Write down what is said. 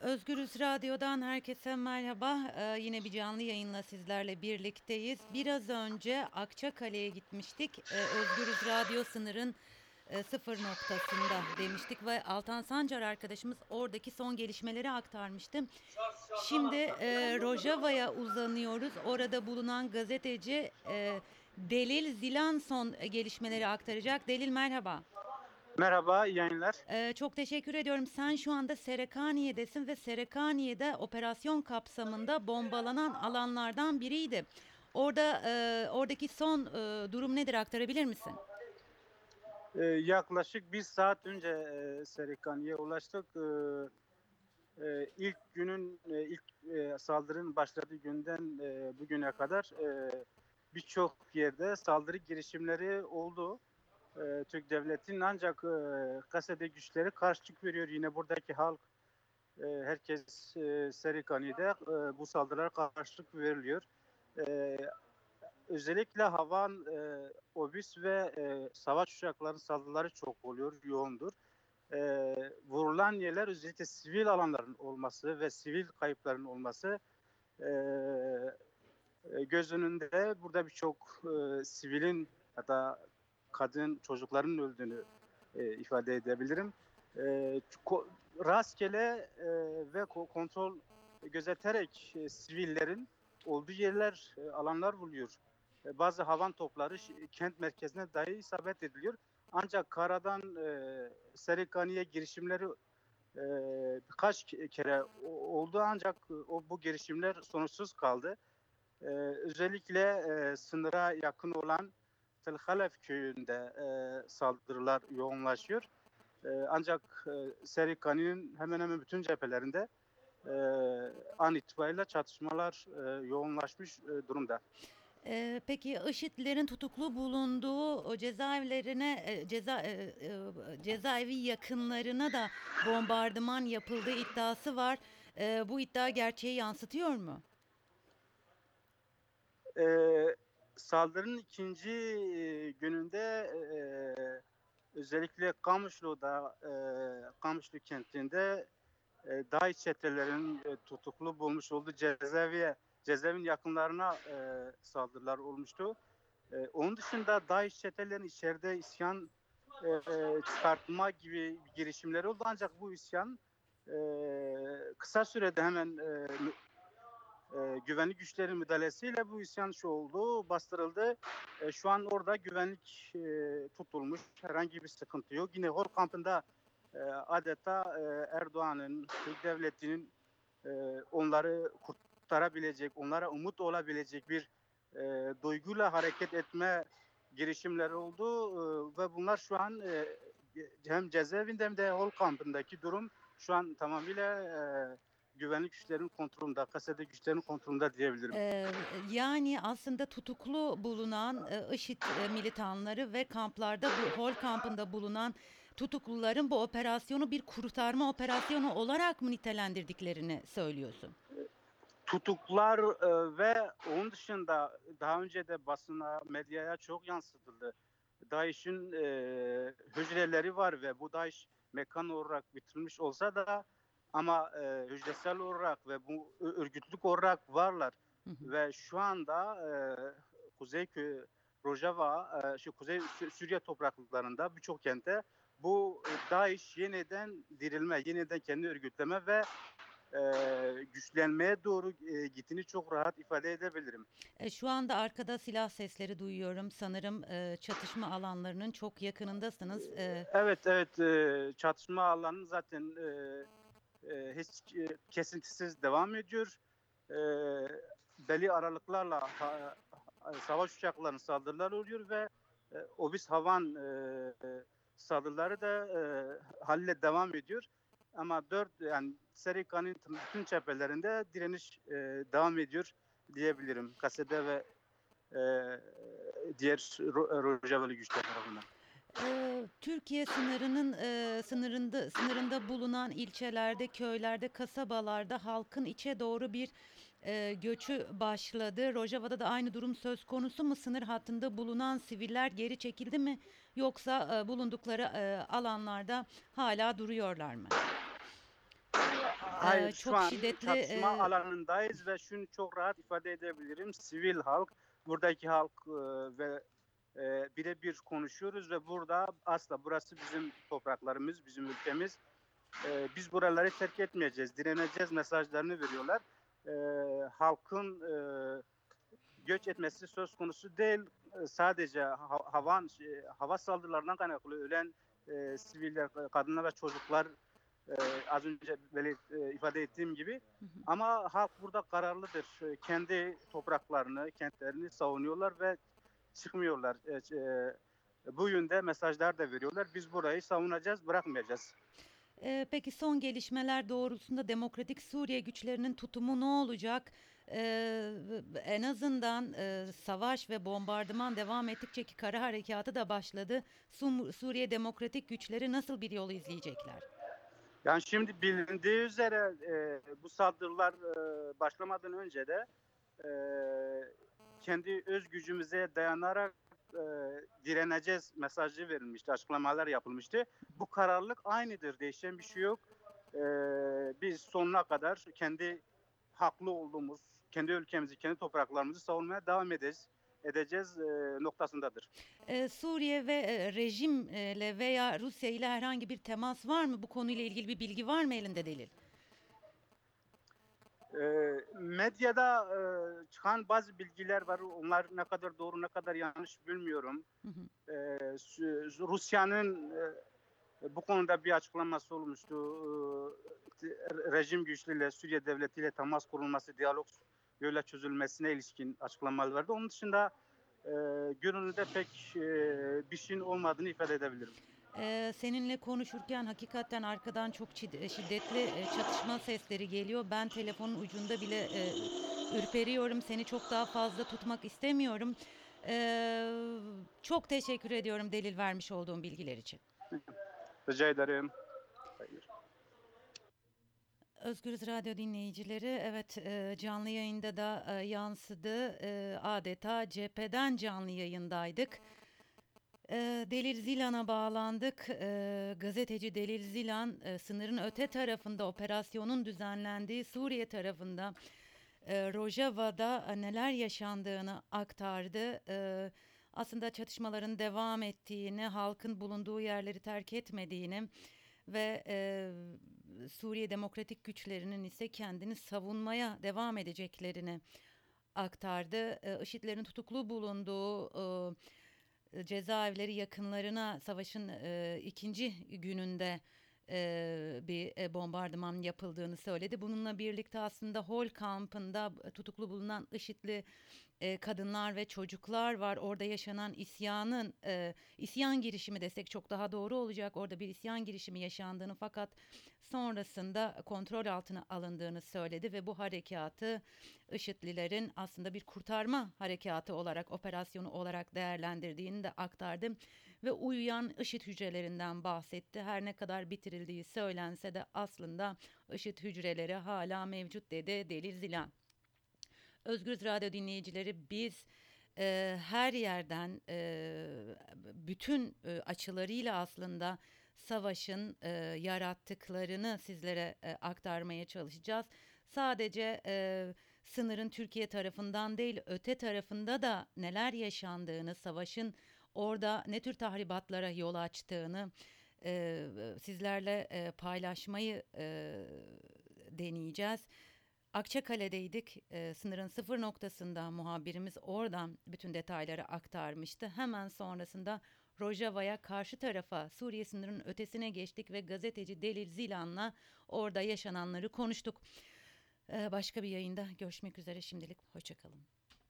Özgürüz Radyo'dan herkese merhaba. Ee, yine bir canlı yayınla sizlerle birlikteyiz. Biraz önce Akçakale'ye gitmiştik. Ee, Özgürüz Radyo sınırın e, sıfır noktasında demiştik ve Altan Sancar arkadaşımız oradaki son gelişmeleri aktarmıştı. Şimdi e, Rojava'ya uzanıyoruz. Orada bulunan gazeteci e, Delil Zilan son gelişmeleri aktaracak. Delil merhaba. Merhaba, iyi yayınlar. Ee, çok teşekkür ediyorum. Sen şu anda Serekaniye'desin ve Serekaniye'de operasyon kapsamında bombalanan alanlardan biriydi. Orada e, oradaki son e, durum nedir aktarabilir misin? Ee, yaklaşık bir saat önce e, Serikani'ye ulaştık. Ee, e, ilk günün, e, ilk e, saldırının başladığı günden e, bugüne kadar e, birçok yerde saldırı girişimleri oldu. E, Türk Devleti'nin ancak e, kasede güçleri karşılık veriyor. Yine buradaki halk, e, herkes e, Serikani'de e, bu saldırılara karşılık veriliyor. E, özellikle havan, e, obüs ve e, savaş uçaklarının saldırıları çok oluyor, yoğundur. E, vurulan yerler özellikle sivil alanların olması ve sivil kayıpların olması e, e, göz önünde burada birçok e, sivilin da kadın çocukların öldüğünü e, ifade edebilirim. E, rastgele e, ve ko- kontrol gözeterek e, sivillerin olduğu yerler, e, alanlar buluyor. E, bazı havan topları kent merkezine dahi isabet ediliyor. Ancak karadan e, Serikani'ye girişimleri e, birkaç ke- kere oldu ancak e, o bu girişimler sonuçsuz kaldı. E, özellikle e, sınıra yakın olan Tılhalef köyünde e, saldırılar yoğunlaşıyor. E, ancak e, Serikani'nin hemen hemen bütün cephelerinde e, an itibariyle çatışmalar e, yoğunlaşmış e, durumda. Ee, peki IŞİD'lerin tutuklu bulunduğu o cezaevlerine, e, ceza e, e, cezaevi yakınlarına da bombardıman yapıldığı iddiası var. Ee, bu iddia gerçeği yansıtıyor mu? E, saldırının ikinci gününde özellikle Kamışlı'da, Kamışlı kentinde e, DAEŞ çetelerinin e, tutuklu bulmuş olduğu cezaeviye, cezaevin yakınlarına saldırılar olmuştu. Onun dışında DAEŞ çetelerinin içeride isyan çıkartma gibi girişimleri oldu ancak bu isyan kısa sürede hemen e, güvenlik güçlerin müdahalesiyle bu isyan şu oldu, bastırıldı. E, şu an orada güvenlik e, tutulmuş, herhangi bir sıkıntı yok. Yine Hol kampında e, adeta e, Erdoğan'ın, Türk Devleti'nin e, onları kurtarabilecek, onlara umut olabilecek bir e, duyguyla hareket etme girişimleri oldu. E, ve bunlar şu an e, hem cezaevinde hem de Hol kampındaki durum şu an tamamıyla e, güvenlik güçlerinin kontrolünde, kasede güçlerin kontrolünde diyebilirim. Ee, yani aslında tutuklu bulunan e, IŞİD e, militanları ve kamplarda bu Hol kampında bulunan tutukluların bu operasyonu bir kurtarma operasyonu olarak mı nitelendirdiklerini söylüyorsun? tutuklar e, ve onun dışında daha önce de basına, medyaya çok yansıtıldı. DAEŞ'in e, hücreleri var ve bu DAEŞ mekan olarak bitirilmiş olsa da ama e, hücresel olarak ve bu örgütlük olarak varlar. Hı hı. Ve şu anda e, Kuzey Kö- Rojava, e, şu Kuzey Sü- Suriye topraklarında birçok kentte bu e, DAEŞ yeniden dirilme, yeniden kendi örgütleme ve e, güçlenmeye doğru e, gittiğini çok rahat ifade edebilirim. E, Şu anda arkada silah sesleri duyuyorum. Sanırım e, çatışma alanlarının çok yakınındasınız. E, Evet evet e, çatışma alanı zaten e, e, hiç e, kesintisiz devam ediyor. E, belli aralıklarla ha- savaş uçaklarının saldırıları oluyor ve e, obüs havan e, e, saldırıları da e, halle devam ediyor. Ama dört yani Serika'nın bütün cephelerinde direniş e, devam ediyor diyebilirim. Kasede ve e, diğer Ro- Rojavalı güçler tarafından. E, Türkiye sınırının e, sınırında sınırında bulunan ilçelerde, köylerde, kasabalarda halkın içe doğru bir e, göçü başladı. Rojava'da da aynı durum söz konusu mu? Sınır hattında bulunan siviller geri çekildi mi? Yoksa e, bulundukları e, alanlarda hala duruyorlar mı? Hayır Ee, şu çok an şiddetli çatışma e, alanındayız ve şunu çok rahat ifade edebilirim. Sivil halk, buradaki halk e, ve e, birebir konuşuyoruz ve burada asla burası bizim topraklarımız, bizim ülkemiz. E, biz buraları terk etmeyeceğiz, direneceğiz mesajlarını veriyorlar. E, halkın e, göç etmesi söz konusu değil. E, Sadece ha- havan, şey, hava saldırılarından kaynaklı ölen e, siviller, kadınlar ve çocuklar e, az önce belirt, e, ifade ettiğim gibi. Ama halk burada kararlıdır. E, Kendi topraklarını, kentlerini savunuyorlar ve çıkmıyorlar. E, e, bu yönde mesajlar da veriyorlar. Biz burayı savunacağız, bırakmayacağız. Ee, peki son gelişmeler doğrultusunda Demokratik Suriye güçlerinin tutumu ne olacak? Ee, en azından e, savaş ve bombardıman devam ettikçe ki kara harekatı da başladı. Sum- Suriye Demokratik güçleri nasıl bir yol izleyecekler? Yani şimdi bilindiği üzere e, bu saldırılar e, başlamadan önce de e, kendi öz gücümüze dayanarak e, direneceğiz mesajı verilmişti, açıklamalar yapılmıştı. Bu kararlılık aynıdır, değişen bir şey yok. E, biz sonuna kadar kendi haklı olduğumuz, kendi ülkemizi, kendi topraklarımızı savunmaya devam edeceğiz, edeceğiz e, noktasındadır. Ee, Suriye ve e, rejimle veya Rusya ile herhangi bir temas var mı? Bu konuyla ilgili bir bilgi var mı elinde delil? E, medyada e, çıkan bazı bilgiler var. Onlar ne kadar doğru ne kadar yanlış bilmiyorum. Hı hı. E, Rusya'nın e, bu konuda bir açıklaması olmuştu. E, rejim güçleriyle Suriye devletiyle temas kurulması, diyalog yoluyla çözülmesine ilişkin açıklamalar verdi. Onun dışında e, görünürde pek e, bir şeyin olmadığını ifade edebilirim. Ee, seninle konuşurken hakikaten arkadan çok çid- şiddetli e, çatışma sesleri geliyor. Ben telefonun ucunda bile e, ürperiyorum. Seni çok daha fazla tutmak istemiyorum. Ee, çok teşekkür ediyorum delil vermiş olduğum bilgiler için. Rica ederim. Hayır. Özgürüz Radyo dinleyicileri, evet e, canlı yayında da e, yansıdı. E, adeta cepheden canlı yayındaydık. E, Delil Zilan'a bağlandık. E, gazeteci Delil Zilan e, sınırın öte tarafında operasyonun düzenlendiği Suriye tarafında e, Rojava'da e, neler yaşandığını aktardı. E, aslında çatışmaların devam ettiğini, halkın bulunduğu yerleri terk etmediğini ve Suriye Demokratik Güçlerinin ise kendini savunmaya devam edeceklerini aktardı. E, IŞİD'lerin tutuklu bulunduğu cezaevleri yakınlarına savaşın e, ikinci gününde e, bir e, bombardıman yapıldığını söyledi. Bununla birlikte aslında Hol kampında tutuklu bulunan IŞİD'li e, kadınlar ve çocuklar var. Orada yaşanan isyanın e, isyan girişimi desek çok daha doğru olacak. Orada bir isyan girişimi yaşandığını fakat sonrasında kontrol altına alındığını söyledi ve bu harekatı IŞİD'lilerin aslında bir kurtarma harekatı olarak operasyonu olarak değerlendirdiğini de aktardı ve uyuyan IŞİD hücrelerinden bahsetti. Her ne kadar bitirildiği söylense de aslında IŞİD hücreleri hala mevcut dedi Delil Zilan. Özgür Radyo dinleyicileri biz e, her yerden e, bütün e, açılarıyla aslında savaşın e, yarattıklarını sizlere e, aktarmaya çalışacağız. Sadece e, sınırın Türkiye tarafından değil öte tarafında da neler yaşandığını, savaşın orada ne tür tahribatlara yol açtığını e, sizlerle e, paylaşmayı e, deneyeceğiz. Akçakale'deydik. Ee, sınırın sıfır noktasında muhabirimiz oradan bütün detayları aktarmıştı. Hemen sonrasında Rojava'ya karşı tarafa Suriye sınırının ötesine geçtik ve gazeteci Delil Zilan'la orada yaşananları konuştuk. Ee, başka bir yayında görüşmek üzere şimdilik hoşçakalın.